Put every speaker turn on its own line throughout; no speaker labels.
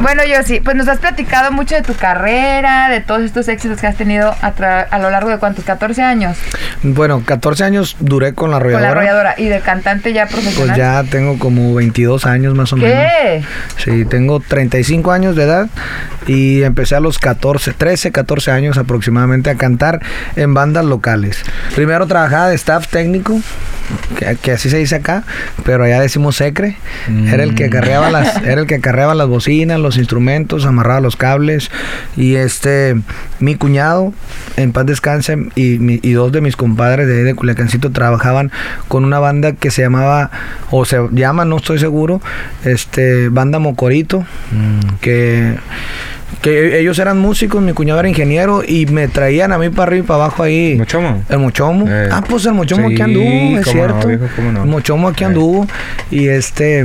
Bueno, yo sí, pues nos has platicado mucho de tu carrera, de todos estos éxitos que has tenido a, tra- a lo largo de cuántos, 14 años
Bueno, 14 años duré con la
con la
arrolladora.
arrolladora y de cantante ya profesional.
Pues ya tengo como 22 años más o menos.
¿Qué?
Sí, tengo 35 años de edad y empecé a los 14, 13, 14 años aproximadamente a cantar en bandas locales. Primero trabajaba de staff técnico, que, que así se dice acá, pero allá decimos secre. Era el que acarreaba las, era el que acarreaba las bocinas, los instrumentos, amarraba los cables y este mi cuñado en paz descanse y, mi- y dos de mis compadres de ahí de Culiacancito trabajaban con una banda que se llamaba o se llama, no estoy seguro, este banda Mocorito, que que ellos eran músicos, mi cuñado era ingeniero y me traían a mí para arriba y para abajo ahí.
¿Mochomo?
El mochomo.
Eh.
Ah, pues el mochomo
Sí,
aquí anduvo, es
no,
cierto.
viejo, no.
El mochomo aquí
Eh.
anduvo. Y este.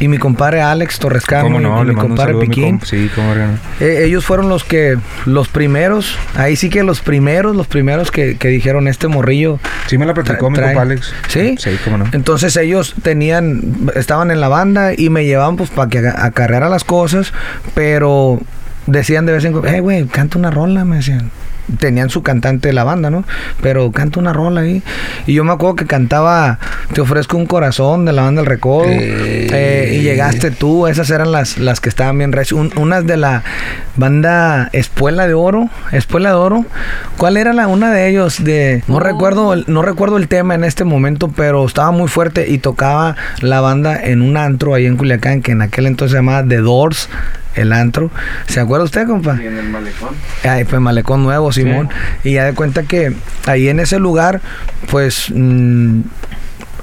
Y mi compadre Alex Torrescano y mi compadre
mi
Piquín.
comp- Sí, cómo no.
Eh, ellos fueron los que, los primeros, ahí sí que los primeros, los primeros que, que dijeron este morrillo.
Sí me la platicó mi
trae".
compa Alex.
¿Sí?
Sí, cómo no.
Entonces ellos tenían, estaban en la banda y me llevaban pues para que acarreara las cosas, pero decían de vez en cuando, hey güey, canta una rola, me decían. Tenían su cantante de la banda, ¿no? Pero canta una rola ahí. Y yo me acuerdo que cantaba Te ofrezco un corazón de la banda El Recodo.
Eh.
Eh, y llegaste tú. Esas eran las, las que estaban bien reci- un- unas de la banda Espuela de Oro. Espuela de Oro. ¿Cuál era la una de ellos? De no recuerdo el, no recuerdo el tema en este momento, pero estaba muy fuerte y tocaba la banda en un antro ahí en Culiacán que en aquel entonces se llamaba The Doors. El antro. ¿Se acuerda usted, compa?
en el malecón.
Ahí fue Malecón Nuevo, Simón. Y ya de cuenta que ahí en ese lugar, pues. mm,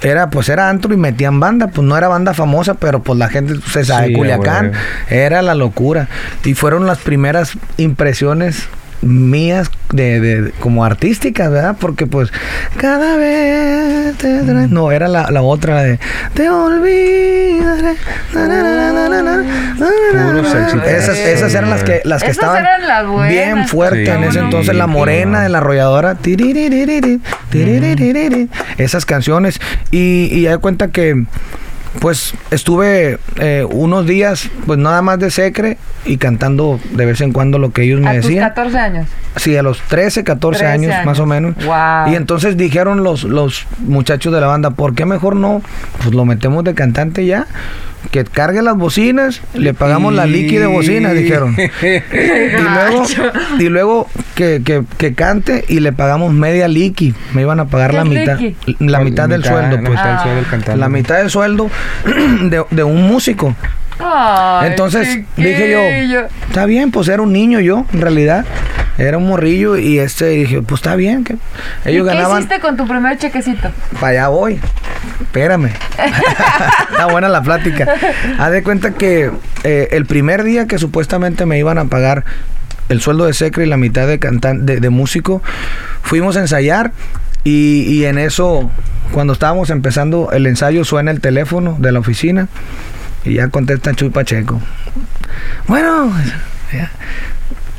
era pues era antro y metían banda, pues no era banda famosa, pero pues la gente se sabe,
Sí,
Culiacán, era la locura. Y fueron las primeras impresiones mías de, de- como artísticas, ¿verdad? Porque pues cada vez te no era la, la otra la de te olvidaré na, na, na, esas esas eran las que las que
Esas
estaban
las
bien fuertes
Sí,
en ese entonces la morena de la arrolladora. Esas canciones. Y, y ya de cuenta que pues estuve eh, unos días pues nada más de secre y cantando de vez en cuando lo que ellos me
A tus
decían
14 años.
Sí, a los 13, 14
13
años,
años.
más o menos.
Guau.
Y entonces dijeron los, los muchachos de la banda, ¿por qué mejor no? Pues lo metemos de cantante ya. Que cargue las bocinas, le pagamos la liqui de bocinas, dijeron. y luego, y luego que, que, que cante y le pagamos media liqui. Me iban a pagar
¿Qué
la mitad, la mitad del sueldo,
la
pues.
mitad del sueldo del cantante.
La mitad del sueldo de, de un músico.
Ay,
Entonces dije yo, está bien, pues era un niño yo, en realidad. Era un morrillo y este dije, pues está bien. que Ellos
¿Y qué
ganaban.
hiciste con tu primer chequecito?
Para allá voy. Espérame. Está buena la plática. Haz de cuenta que eh, el primer día que supuestamente me iban a pagar el sueldo de secre y la mitad de, cantan de, de músico, fuimos a ensayar y, y en eso, cuando estábamos empezando el ensayo, suena el teléfono de la oficina y ya contesta Chuy Pacheco. Bueno, ya.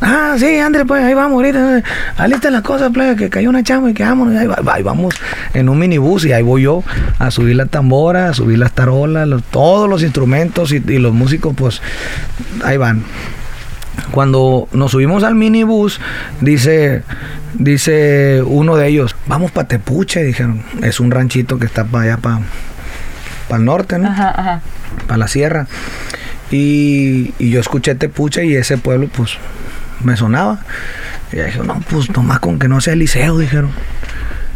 Ah, sí, André, pues ahí vamos ahorita. Alista las cosas, plebe, que cayó una chama y que vámonos. Ahí, va- ahí vamos en un minibús y ahí voy yo a subir la tambora, a subir las tarolas, los- todos los instrumentos y, y los músicos, pues ahí van. Cuando nos subimos al minibús, dice, dice uno de ellos, vamos para Tepuche, dijeron. Es un ranchito que está para allá, para el norte, ¿no?
Ajá, ajá.
para la sierra. Y, y yo escuché Tepuche y ese pueblo, pues, me sonaba. Y dije, no, pues, nomás con que no sea Eliseo, dijeron.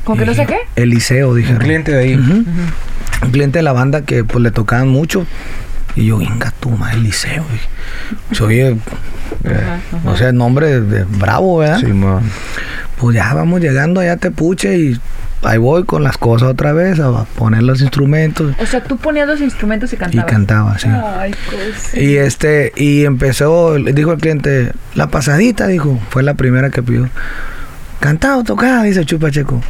¿Con que no sé qué?
Eliseo,
Un
dijeron.
cliente de ahí.
Un cliente de la banda que, pues, le tocaban mucho. Y yo, venga tú, más Eliseo. Se oye, eh, o sea, el nombre de, de bravo, ¿verdad?
Sí, man.
Pues ya vamos llegando allá a Tepuche y ahí voy con las cosas otra vez a poner los instrumentos.
O sea, tú ponías los instrumentos y
Y
cantabas.
cantaba, sí.
Ay, cosa.
Y este, y empezó, dijo el cliente, la pasadita, dijo, fue la primera que pidió. Cantado, tocada, dice Chupacheco.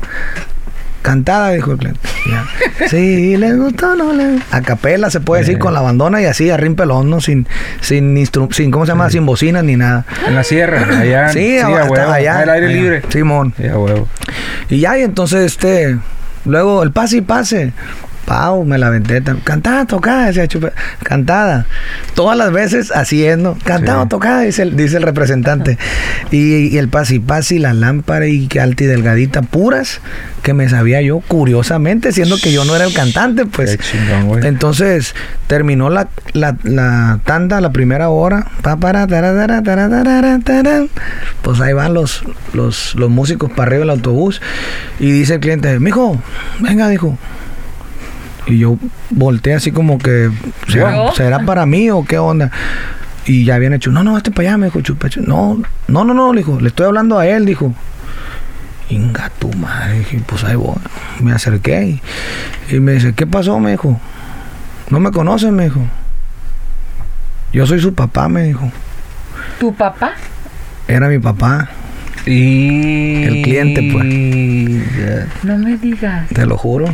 Cantada, dijo el cliente. Ya. Sí, les gustó, no le A capela se puede decir
Eh.
con la bandona y así, a rimpelón, ¿no? Sin, sin, instru- sin, ¿cómo se llama? Sin bocinas ni nada.
En la sierra, allá.
Sí,
a
hasta
huevo.
allá.
Al aire libre.
Simón.
Sí, a huevo.
Y ya, y entonces este. Luego el pase y pase. Pau, me la tam- Cantada, tocada, decía Chupe. Cantada. Todas las veces haciendo. Cantada,
Sí.
tocada, dice el, dice el representante. Y, y el pase y la lámpara y que alta y delgadita, puras, que me sabía yo, curiosamente, siendo que yo no era el cantante, pues.
Chingón.
Entonces terminó la, la, la tanda, la primera hora. Pues ahí van los, los, los músicos para arriba del autobús. Y dice el cliente, mijo, venga, dijo. Y yo volteé así como que, ¿será,
¿Yo?
¿será para mí o qué onda? Y ya habían hecho, no, no, este para allá, me dijo Chupecho. No, no, no, no, le dijo, le estoy hablando a él, dijo. Inga tu madre, dije, pues ahí voy. Me acerqué y, y me dice, ¿qué pasó? Me dijo. No me conocen, me dijo. Yo soy su papá, me dijo.
¿Tu papá?
Era mi papá,
Y...
El cliente, pues.
No me digas.
te lo juro.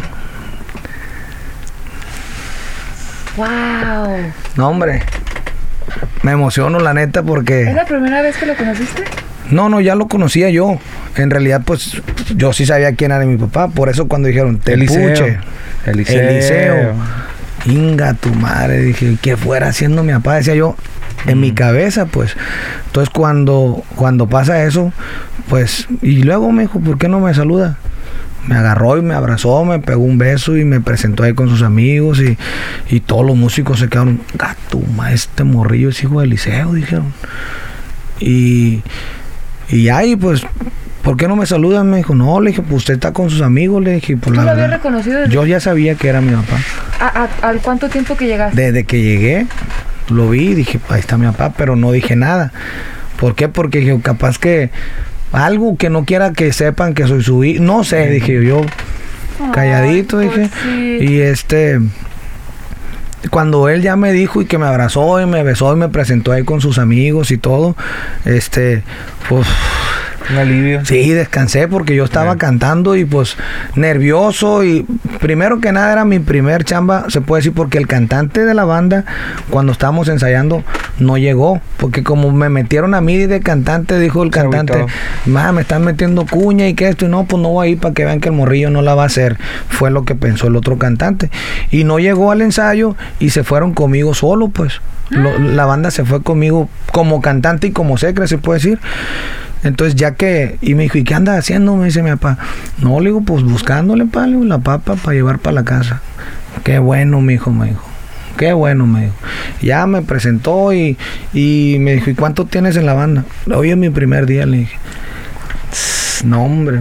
¡Wow!
No, hombre. Me emociono, la neta,
¿Es
porque...
la primera vez que lo conociste?
No, no, ya lo conocía yo. En realidad, pues, yo sí sabía quién era mi papá. Por eso cuando dijeron,
Eliseo.
Tepuche.
Eliseo.
Eliseo. Inga tu madre, dije, que fuera haciendo mi papá, decía yo, en mi cabeza, pues. Entonces cuando, cuando pasa eso, pues, y luego me dijo, ¿por qué no me saluda? Me agarró y me abrazó, me pegó un beso y me presentó ahí con sus amigos y, y todos los músicos se quedaron, gato, ma, este morrillo es hijo de Eliseo, dijeron. Y, y ahí, pues, ¿por qué no me saludan? Me dijo, no, le dije, pues usted está con sus amigos, le dije, pues
¿Tú
la
lo
verdad.
reconocido desde
Yo ya sabía que era mi papá.
¿A, a- al cuánto tiempo que llegaste?
Desde que llegué, lo vi y dije, ahí está mi papá, pero no dije nada. ¿Por qué? Porque dije, capaz que algo que no quiera que sepan que soy su hijo. No sé, dije yo, calladito,
Ay,
dije.
cosita.
Y este, cuando él ya me dijo y que me abrazó y me besó y me presentó ahí con sus amigos y todo, este, pues
Un alivio.
Sí, descansé porque yo estaba
Bien.
cantando y pues nervioso y primero que nada era mi primer chamba, se puede decir, porque el cantante de la banda cuando estábamos ensayando no llegó, porque como me metieron a mí de cantante, dijo el cantante, me están metiendo cuña y que esto y no, pues no voy a ir para que vean que el morrillo no la va a hacer, fue lo que pensó el otro cantante y no llegó al ensayo y se fueron conmigo solo, pues. Lo- la banda se fue conmigo como cantante y como secre, se puede decir. Entonces ya que, y me dijo, ¿y qué anda haciendo? Me dice mi papá. No, le digo, pues buscándole, pa, le digo, la papa para llevar para la casa. Qué bueno, mi hijo, me dijo. Qué bueno, me dijo. Ya me presentó y, y me dijo, ¿y cuánto tienes en la banda? Hoy es mi primer día, le dije. "Tss, No, hombre.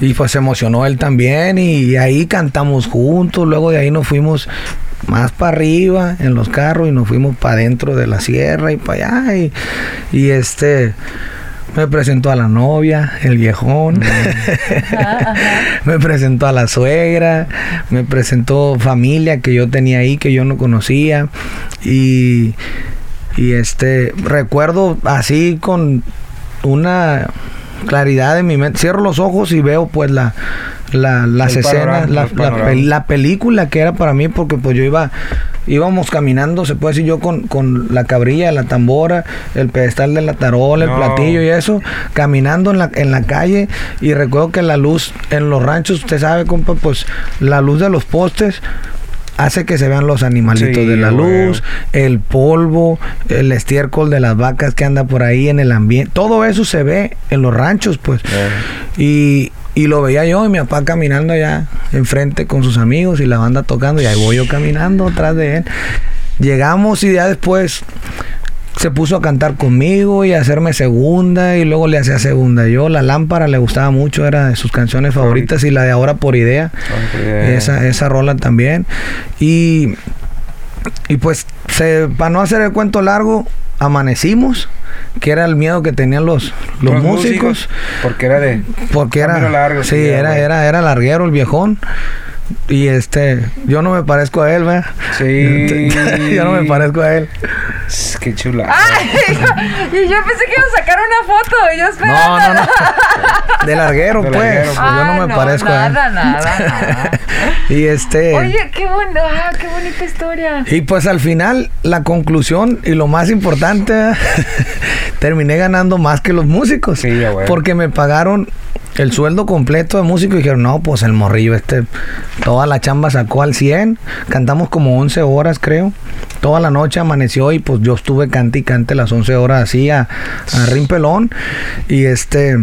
Y pues se emocionó él también y ahí cantamos juntos, luego de ahí nos fuimos más para arriba en los carros y nos fuimos para adentro de la sierra y para allá y, y este me presentó a la novia, el viejón, me presentó a la suegra, me presentó familia que yo tenía ahí que yo no conocía. Y, y este recuerdo así con una claridad en mi mente. Cierro los ojos y veo pues la, la- las
El
escenas,
panorama,
la, la la película que era para mí porque pues yo iba íbamos caminando, se puede decir yo con, con la cabrilla, la tambora, el pedestal de la tarola, el
No.
platillo y eso, caminando en la, en la calle y recuerdo que la luz en los ranchos, usted sabe, compa, pues la luz de los postes hace que se vean los animalitos
Sí,
de la luz, el polvo, el estiércol de las vacas que anda por ahí en el ambiente. Todo eso se ve en los ranchos, pues. Y, y lo veía yo y mi papá caminando allá enfrente con sus amigos y la banda tocando y ahí voy yo caminando atrás de él. Llegamos y ya después se puso a cantar conmigo y a hacerme segunda y luego le hacía segunda yo. La lámpara le gustaba mucho, era de sus canciones favoritas y la de ahora por idea. Esa, esa rola también. Y, y pues, se, para no hacer el cuento largo, amanecimos, que era el miedo que tenían los, los, músicos.
Porque era de.
Porque
Camino
era,
largo,
sí, era, era, era larguero el viejón. Y este, yo no me parezco a él, ¿verdad?
Sí.
yo no me parezco a él.
Qué chula.
Ay, y yo pensé que iba a sacar una foto y yo
No,
esperando.
no, no. De larguero,
De
pues.
larguero,
Pues yo no
Ah,
me parezco a él.
nada, nada, nada.
Y este.
Oye, qué bueno, ah, qué bonita historia.
Y pues al final, la conclusión y lo más importante, terminé ganando más que los músicos.
Sí, ya, güey.
Porque me pagaron el sueldo completo de músico y dijeron, no, pues el morrillo este, toda la chamba sacó al 100. Cantamos como 11 horas, creo. Toda la noche amaneció y pues yo estuve cante y cante las 11 horas así a, a rimpelón. Y este...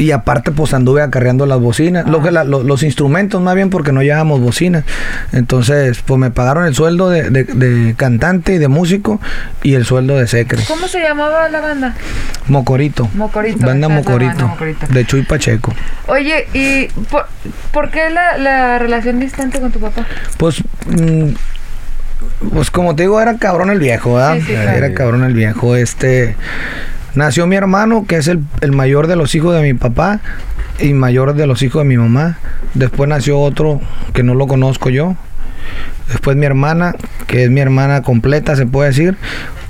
Y aparte, pues anduve acarreando las bocinas, lo que la- lo- los instrumentos más bien porque no llevábamos bocinas. Entonces, pues me pagaron el sueldo de, de- de cantante y de músico y el sueldo de secre.
¿Cómo se llamaba la banda?
Mocorito.
Mocorito,
Banda Mocorito.
banda Mocorito.
De Chuy Pacheco.
Oye, ¿y por, por qué la, la relación distante con tu papá?
Pues, mm, pues como te digo, era cabrón el viejo, ¿verdad?
Sí, sí, claro.
Era cabrón el viejo. Este, nació mi hermano, que es el, el mayor de los hijos de mi papá y mayor de los hijos de mi mamá. Después nació otro que no lo conozco yo. Después mi hermana, que es mi hermana completa, se puede decir.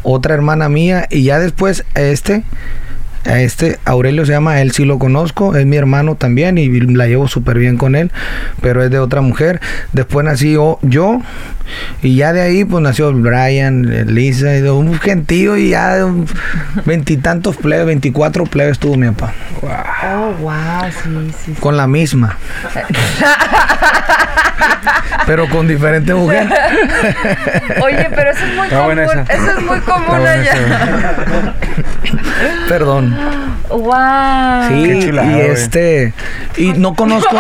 Otra hermana mía. Y ya después este, a este Aurelio se llama, él sí lo conozco, es mi hermano también y la llevo súper bien con él, pero es de otra mujer. Después nací yo, yo, y ya de ahí pues nació Brian, Lisa, y un gentío y ya veintitantos plebes, 24 plebes tuvo mi papá,
Oh, wow, sí, sí.
con la misma. pero con diferente mujer.
Oye, pero eso es muy
Está
común. Eso es muy común allá.
esa.
Wow.
Sí,
Qué chulada,
y este y no conozco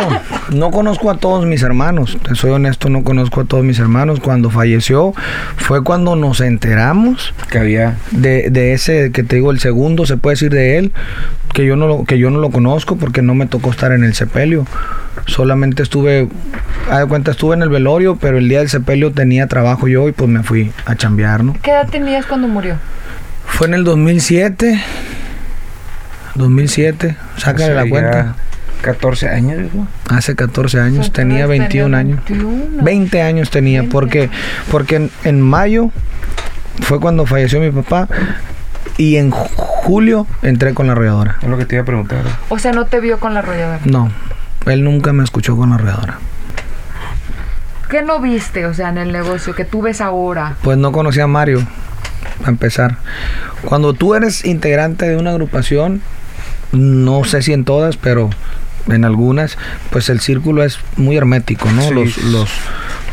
no conozco a todos mis hermanos, te soy honesto, no conozco a todos mis hermanos. Cuando falleció fue cuando nos enteramos
Que había.
de, de ese que te digo el segundo se puede decir de él que yo no lo que yo no lo conozco porque no me tocó estar en el sepelio. Solamente estuve a de cuenta estuve en el velorio, pero el día del sepelio tenía trabajo yo y pues me fui a chambear, ¿no?
¿Qué edad tenías cuando murió?
Fue en el 2007. 2007, sácale
o sea,
la cuenta.
14 años, viejo.
Hace 14 años, tenía
todavía
21 años.
21.
20 años tenía,
20
porque, porque en, en mayo fue cuando falleció mi papá y en ju- julio entré con la arrolladora.
Es lo que te iba a preguntar.
O sea, no te vio con la arrolladora.
No, él nunca me escuchó con la arrolladora.
¿Qué no viste, o sea, en el negocio que tú ves ahora?
Pues no conocía a Mario, a empezar. Cuando tú eres integrante de una agrupación, no sé si en todas, pero en algunas, pues el círculo es muy hermético, ¿no?
Sí.
Los, los,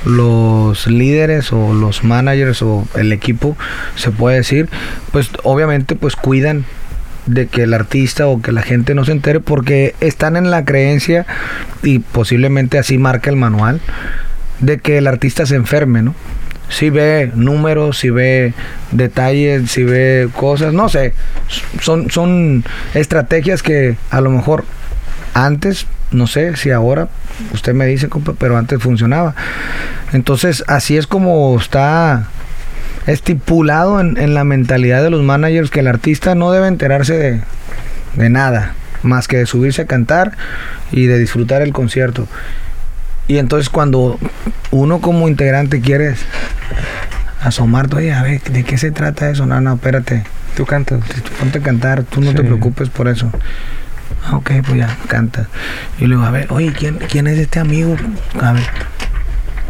los líderes o los managers o el equipo, se puede decir, pues obviamente pues cuidan de que el artista o que la gente no se entere porque están en la creencia y posiblemente así marca el manual de que el artista se enferme, ¿no? Si ve números, si ve detalles, si ve cosas, no sé. Son, son estrategias que a lo mejor antes, no sé si ahora, usted me dice, pero antes funcionaba. Entonces, así es como está estipulado en, en la mentalidad de los managers que el artista no debe enterarse de, de nada, más que de subirse a cantar y de disfrutar el concierto. Y entonces cuando uno como integrante quiere asomarte, oye, a ver, ¿de qué se trata eso? No, no, espérate,
¿Tú cantas?
tú ponte a cantar, tú no te preocupes por eso. Ah, ok, pues ya, canta. Y luego, a ver, oye, ¿quién, quién es este amigo? A ver,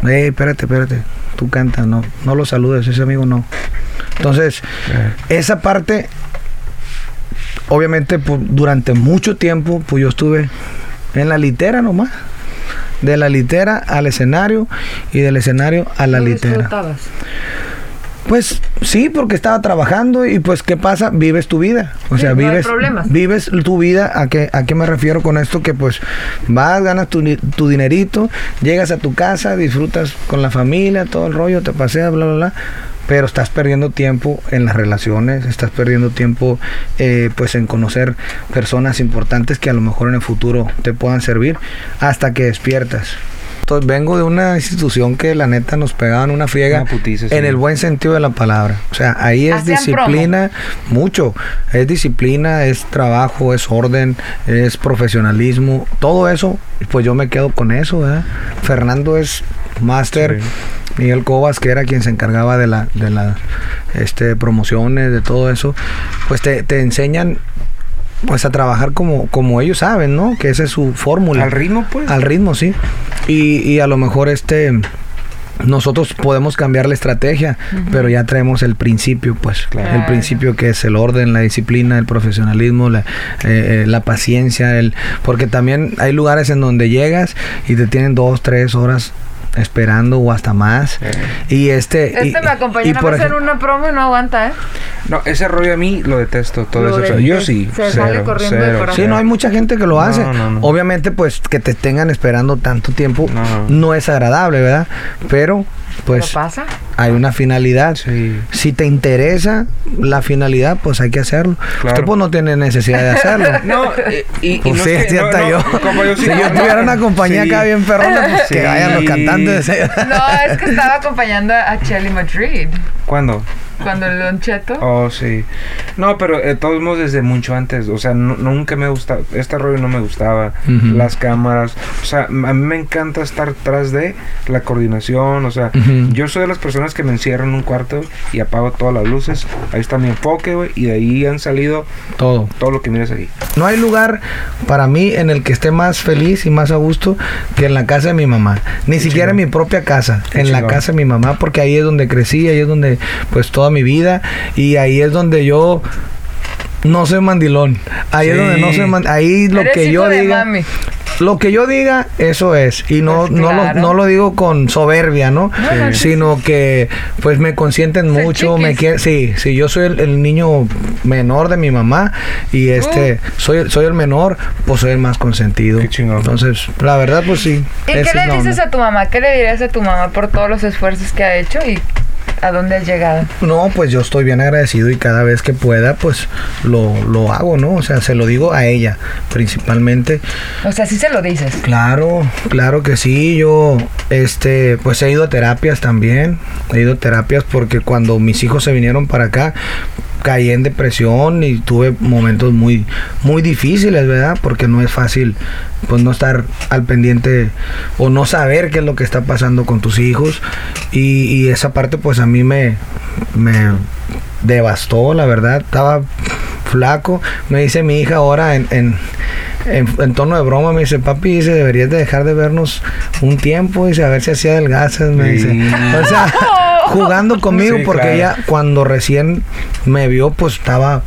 eh, espérate, espérate, tú cantas, no, no lo saludes, ese amigo no. Entonces,
Eh,
esa parte, obviamente, pues, durante mucho tiempo, pues yo estuve en la litera nomás. De la litera al escenario y del escenario a la
¿Lo
litera.
disfrutabas?
Pues sí, porque estaba trabajando y pues ¿qué pasa? Vives tu vida. O
Sí,
sea,
no
vives
problemas.
vives tu vida. ¿A qué, ¿A qué me refiero con esto? Que pues vas, ganas tu, tu dinerito, llegas a tu casa, disfrutas con la familia, todo el rollo, te paseas, bla, bla, bla. Pero estás perdiendo tiempo en las relaciones, estás perdiendo tiempo eh, pues en conocer personas importantes que a lo mejor en el futuro te puedan servir hasta que despiertas. Vengo de una institución que la neta nos pegaban una friega
Una putiza, sí.
en el buen sentido de la palabra. O sea, ahí es disciplina, mucho. Es disciplina, es trabajo, es orden, es profesionalismo. Todo eso, pues yo me quedo con eso, ¿verdad? Fernando es máster. Miguel Cobas, que era quien se encargaba de la, de las este, promociones, de todo eso, pues te, te enseñan pues a trabajar como, como ellos saben, ¿no? Que esa es su fórmula.
Al ritmo, pues.
Al ritmo, sí. Y, y a lo mejor este nosotros podemos cambiar la estrategia, pero ya traemos el principio, pues.
Claro.
El principio que es el orden, la disciplina, el profesionalismo, la, eh, eh, la paciencia, el porque también hay lugares en donde llegas y te tienen dos, tres horas esperando o hasta más.
Eh.
Y este... y-
Este me acompañó en
ejemplo-
una promo y no aguanta, ¿eh?
No, ese rollo a mí lo detesto, todo
Lo
eso.
de-
O sea, yo sí.
se
cero,
sale corriendo
cero,
corazón.
Sí, no hay mucha gente que lo
No,
hace.
no, no.
Obviamente, pues que te tengan esperando tanto tiempo no,
No.
es agradable, ¿verdad? Pero, pues,
¿Pero pasa?
hay una finalidad.
Sí.
Si te interesa la finalidad, pues hay que hacerlo.
Claro.
Usted pues no tiene necesidad de hacerlo.
No, y, y
Pues
no
sí,
es que- no,
sienta
no,
yo.
como yo sí-
si yo tuviera una compañía
sí.
acá bien perrona, pues que vayan los cantantes.
No, es que estaba acompañando a Chelly Madrid
¿Cuándo?
Cuando el Don Cheto.
Oh, sí. No, pero de todos modos desde mucho antes. O sea, nu- nunca me gustaba. Este rollo no me gustaba.
Ujú.
Las cámaras. O sea, a mí me encanta estar tras de la coordinación. O sea,
Ujú.
yo soy de las personas que me encierro en un cuarto y apago todas las luces. Ahí está mi enfoque, güey. Y de ahí han salido
Todo.
todo lo que miras ahí.
No hay lugar para mí en el que esté más feliz y más a gusto que en la casa de mi mamá. Ni siquiera en mi propia casa,
Qué
en la
chingón.
casa de mi mamá, porque ahí es donde crecí, ahí es donde pues toda mi vida y ahí es donde yo no soy mandilón. Ahí es donde no soy mandilón. Ahí lo
Eres
que yo diga,
mami.
lo que yo diga, eso es. Y no,
Pues
no, lo,
claro.
no lo digo con soberbia, ¿no?
No, no,
Sino que pues me consienten
Soy
mucho, me quieren, sí, sí, yo soy el, el niño menor de mi mamá y este
Uh.
soy, soy el menor, pues soy el más consentido.
Qué chingón.
Entonces, la verdad, pues sí.
¿Y qué le dices a tu mamá? ¿Qué le dirías a tu mamá por todos los esfuerzos que ha hecho y a dónde has llegado?
No, pues yo estoy bien agradecido y cada vez que pueda, pues lo, lo hago, ¿no? O sea, se lo digo a ella, principalmente.
O sea, sí se lo dices.
Claro, claro que sí. Yo, este, pues he ido a terapias también. He ido a terapias porque cuando mis hijos se vinieron para acá, caí en depresión y tuve momentos muy, muy difíciles, ¿verdad? Porque no es fácil, pues no estar al pendiente o no saber qué es lo que está pasando con tus hijos. Y, y esa parte, pues a mí me, me devastó, la verdad. Estaba flaco. Me dice mi hija ahora en, en, en, en tono de broma, me dice, papi, dice, deberías de dejar de vernos un tiempo, dice, a ver si hacía adelgazas, me
Sí.
dice. O sea, jugando conmigo
Sí,
porque
claro.
ella cuando recién me vio, pues estaba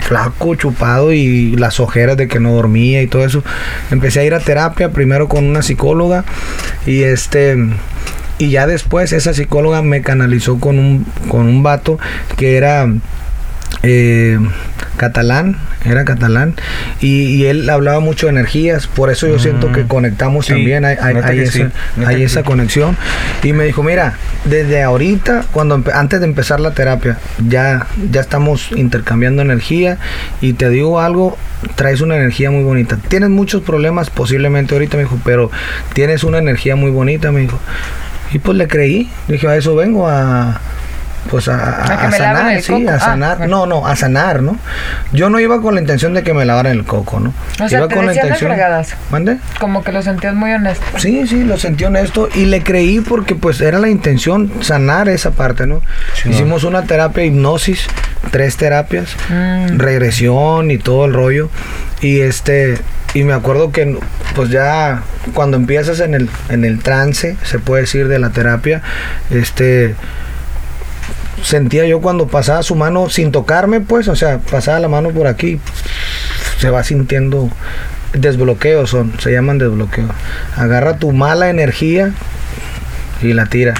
flaco, chupado y las ojeras de que no dormía y todo eso. Empecé a ir a terapia primero con una psicóloga y este y ya después esa psicóloga me canalizó con un con un vato que era eh, catalán, era catalán, y, y él hablaba mucho de energías, por eso yo siento que conectamos
Sí,
también, hay, esa,
sí,
hay conexión, y me dijo, mira, desde ahorita, cuando antes de empezar la terapia, ya, ya estamos intercambiando energía, y te digo algo, traes una energía muy bonita, tienes muchos problemas posiblemente ahorita, me dijo, pero tienes una energía muy bonita, me dijo, y pues le creí, dije, a eso vengo a pues a, a-
¿A que
a
me laven
sanar, sí,
coco?
a
Ah,
sanar,
bueno.
no, no, a sanar, ¿no? Yo no iba con la intención de que me lavaran el coco, ¿no?
O sea,
iba
te decían las fregadas.
¿Mande?
Como que lo sentías muy honesto.
Sí, sí, lo sentí honesto y le creí porque pues era la intención sanar esa parte, ¿no?
Sí,
Hicimos una terapia hipnosis, tres terapias,
Mm.
regresión y todo el rollo y este y me acuerdo que pues ya cuando empiezas en el en el trance, se puede decir de la terapia, este sentía yo cuando pasaba su mano sin tocarme, pues, o sea, pasaba la mano por aquí, se va sintiendo desbloqueos son, se llaman desbloqueos. Agarra tu mala energía y la tira.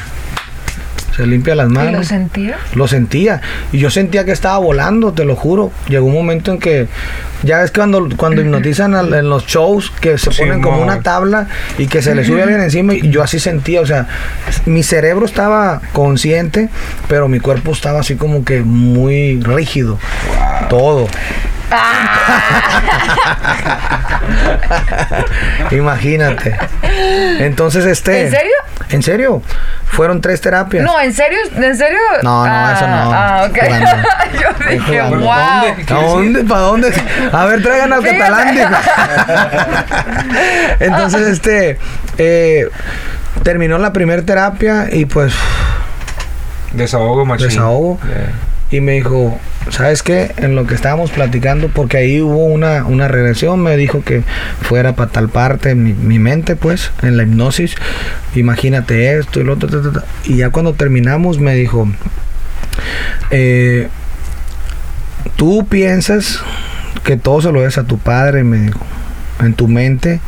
Se limpia las
¿Y lo
manos.
sentías?
Lo sentía. Y yo sentía que estaba volando, te lo juro. Llegó un momento en que, ya ves cuando, cuando hipnotizan al- en los shows, que se
Sí,
ponen como
mo.
una tabla y que se le sube alguien encima. Y yo así sentía, o sea, mi cerebro estaba consciente, pero mi cuerpo estaba así como que muy rígido. Todo. Imagínate. Entonces, este.
¿En serio?
¿En serio? Fueron tres terapias.
No, ¿en serio? ¿En serio?
No, no, eso no.
Ah, ok. Yo dije, wow.
¿Dónde?
¿A dónde? ¿Para dónde? A ver, traigan al catalán. Entonces, este. eh, terminó la primera terapia y pues.
Desahogo, machín.
Desahogo.
Yeah.
Y me dijo, ¿sabes qué? En lo que estábamos platicando, porque ahí hubo una, una regresión, me dijo que fuera para tal parte, mi, mi mente, pues, en la hipnosis. Imagínate esto y lo otro. ta, ta. Y ya cuando terminamos, me dijo, eh, tú piensas que todo se lo des a tu padre, me dijo. En tu mente,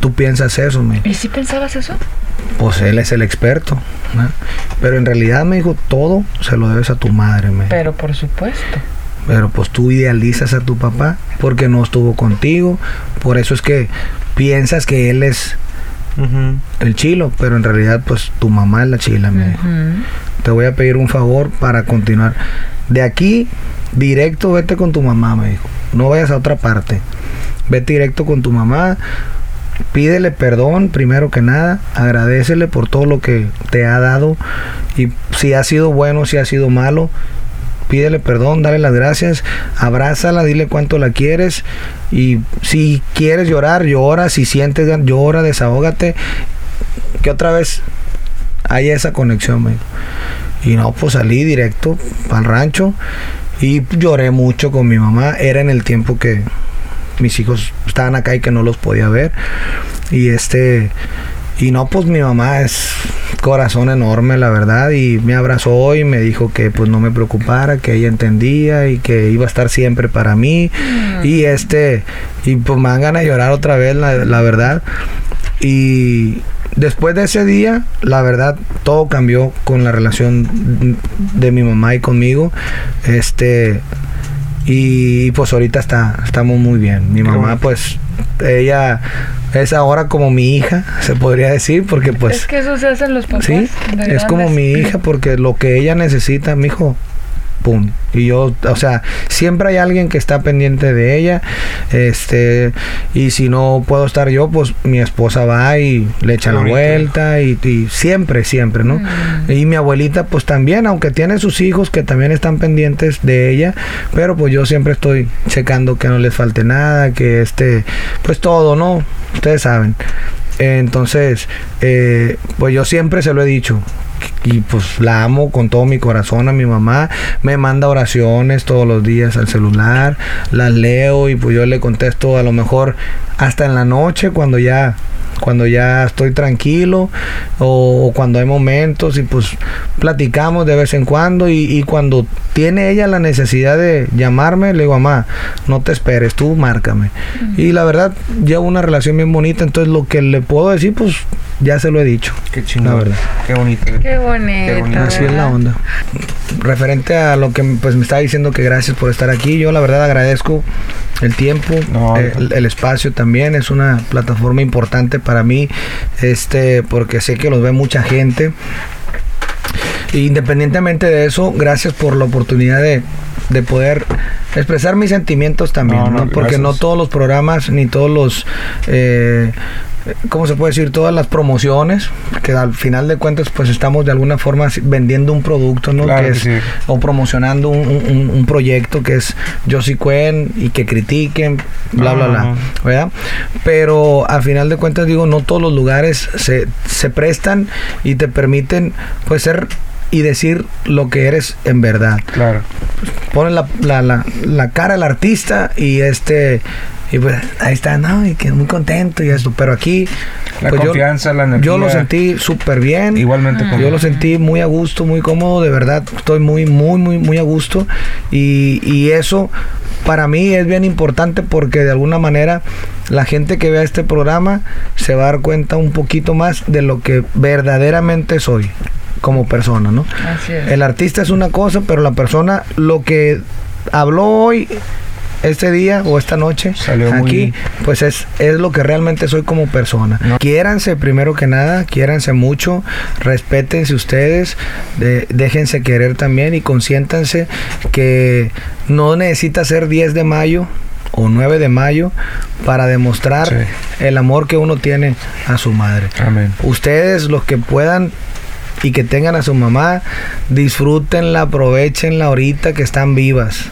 tú piensas eso, me dijo.
¿Y si pensabas eso?
Pues él es el experto. ¿no? Pero en realidad me dijo, todo se lo debes a tu madre, me dijo.
Pero por supuesto.
Pero pues tú idealizas a tu papá porque no estuvo contigo. Por eso es que piensas que él es el chilo, pero en realidad pues tu mamá es la chila, me dijo. Te voy a pedir un favor para continuar. De aquí, directo, vete con tu mamá, me dijo. No vayas a otra parte. Vete directo con tu mamá. Pídele perdón, primero que nada. Agradecele por todo lo que te ha dado. Y si ha sido bueno, si ha sido malo. Pídele perdón, dale las gracias, abrázala, dile cuánto la quieres y si quieres llorar, llora, si sientes, llora, desahógate, que otra vez haya esa conexión, dijo. Y no, pues salí directo al rancho y lloré mucho con mi mamá. Era en el tiempo que mis hijos estaban acá y que no los podía ver. Y este, y no, pues mi mamá es corazón enorme, la verdad, y me abrazó y me dijo que pues no me preocupara, que ella entendía y que iba a estar siempre para mí. Y este, y pues me dan ganas de llorar otra vez, la, la verdad. Y después de ese día, la verdad, todo cambió con la relación de mi mamá y conmigo. Este, y pues ahorita está, estamos muy bien. Mi
Qué
mamá,
bueno.
pues, ella es ahora como mi hija, se podría decir, porque pues...
es que eso se hacen los papás.
Sí, es como mi hija porque lo que ella necesita, mi hijo, pum. Y yo, o sea, siempre hay alguien que está pendiente de ella. Este, y si no puedo estar yo, pues mi esposa va y le echa la vuelta y, y siempre, siempre, ¿no?
Mm.
Y mi abuelita, pues también, aunque tiene sus hijos que también están pendientes de ella, pero pues yo siempre estoy checando que no les falte nada, que este, pues todo, ¿no? Ustedes saben. Entonces, eh, pues yo siempre se lo he dicho. Y pues la amo con todo mi corazón a mi mamá. Me manda oraciones todos los días al celular. Las leo y pues yo le contesto a lo mejor hasta en la noche cuando ya cuando ya estoy tranquilo o, o cuando hay momentos y pues platicamos de vez en cuando y, y cuando tiene ella la necesidad de llamarme le digo mamá no te esperes tú márcame y la verdad llevo una relación bien bonita entonces lo que le puedo decir pues ya se lo he dicho
Qué
La
chingón.
verdad.
Qué bonito.
Qué bonito.
Qué bonito.
Así es la onda. Referente a lo que pues me está diciendo que gracias por estar aquí, yo la verdad agradezco el tiempo,
No,
eh, el, el espacio también es una plataforma importante para mí, este, porque sé que los ve mucha gente. Independientemente de eso, gracias por la oportunidad de, de poder expresar mis sentimientos también,
No, no,
¿no? porque no todos los programas ni todos los eh, ¿cómo se puede decir? Todas las promociones, que al final de cuentas pues estamos de alguna forma vendiendo un producto, ¿no?
Claro
que
que
es,
sí.
O promocionando un, un- un proyecto que es Josie Cuen y que critiquen, bla, bla, bla. ¿verdad? Pero al final de cuentas digo, no todos los lugares se, se prestan y te permiten pues ser y decir lo que eres en verdad
Claro.
ponen la, la, la, la cara al artista y este y pues ahí está, no, y que muy contento y esto, pero aquí
La
pues, yo-
confianza, la energía.
yo lo sentí súper bien.
Igualmente
Yo lo sentí muy a gusto, muy cómodo, de verdad, estoy muy, muy, muy, muy a gusto. Y, y eso para mí es bien importante porque de alguna manera la gente que vea este programa se va a dar cuenta un poquito más de lo que verdaderamente soy como persona, ¿no?
Así es.
El artista es una cosa, pero la persona, lo que habló hoy este día o esta noche
Salió
aquí,
muy-
pues es, es lo que realmente soy como persona.
No.
Quiéranse primero que nada, quiéranse mucho, respétense ustedes, de- déjense querer también y consiéntanse que no necesita ser 10 de mayo o 9 de mayo para demostrar
Sí.
el amor que uno tiene a su madre.
Amén.
Ustedes los que puedan y que tengan a su mamá, disfrútenla, aprovechenla ahorita que están vivas.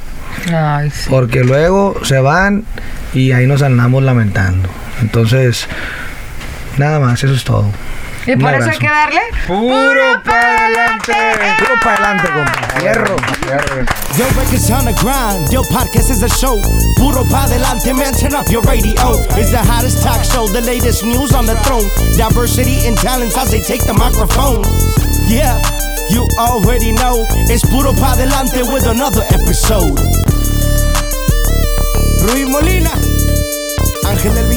Ay, sí.
Porque luego se van y ahí nos andamos lamentando. Entonces, nada más, eso es todo.
Y por eso hay que darle.
¡Puro para adelante!
Puro para adelante, compa. Hierro.
Yo records on the grind, yo podcast is a show. Puro pa delante, man, turn up your radio. It's the hottest talk show, the latest news on the throne. Diversity and talents as they take the microphone. Yeah, you already know. It's Puro pa delante with another episode. Ruiz Molina, Ángel del